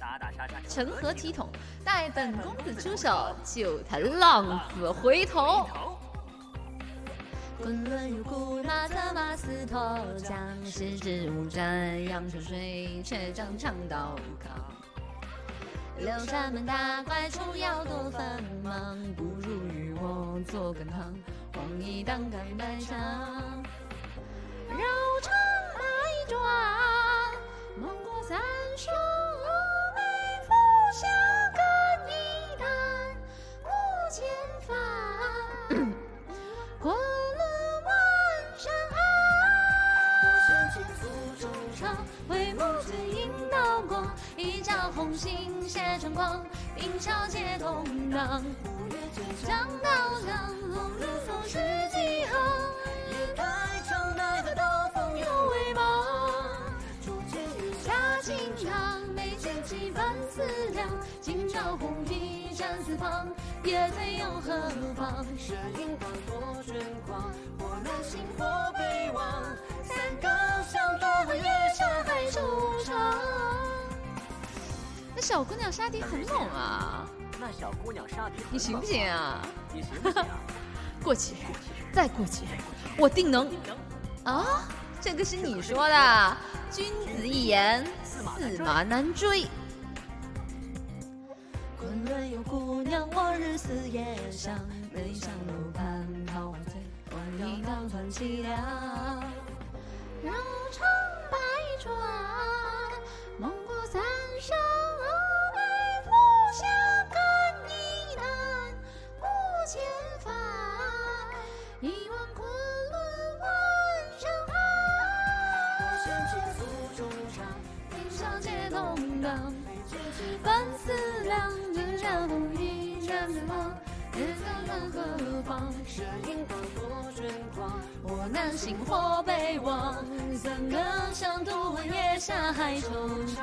打打杀杀，成何体统？待本公子出手，救他浪子回头。昆仑入骨，马策马嘶驼，将士之无战，阳春水，却将长刀扛。六扇门打怪出，妖多繁忙，不如与我做羹汤。黄衣当干百场，长回眸最映刀光，一朝红杏泄春光，冰消皆动荡。五岳千将山，刀向龙如风世几行，夜太长，奈何刀锋有微芒。铸剑于下青堂，眉间几番思量，今朝红衣战四方，夜醉又何妨？身影荡过春光，或南行或那小姑娘杀敌很猛啊，那小姑娘杀敌，你行不行啊？你行不行啊？过去，再过去，我定能。啊，这个是你说的，君子一言，驷马难追。昆仑有姑娘，我日思夜想，眉上楼畔桃花醉，万里当船凄凉。绕一望昆仑万山我身，轻负重长，冰消皆动荡。眉间几半思量，只将红衣战四方，日当人何方？身影荡过春光，我南行或北望，三更响，独闻月下海惆怅。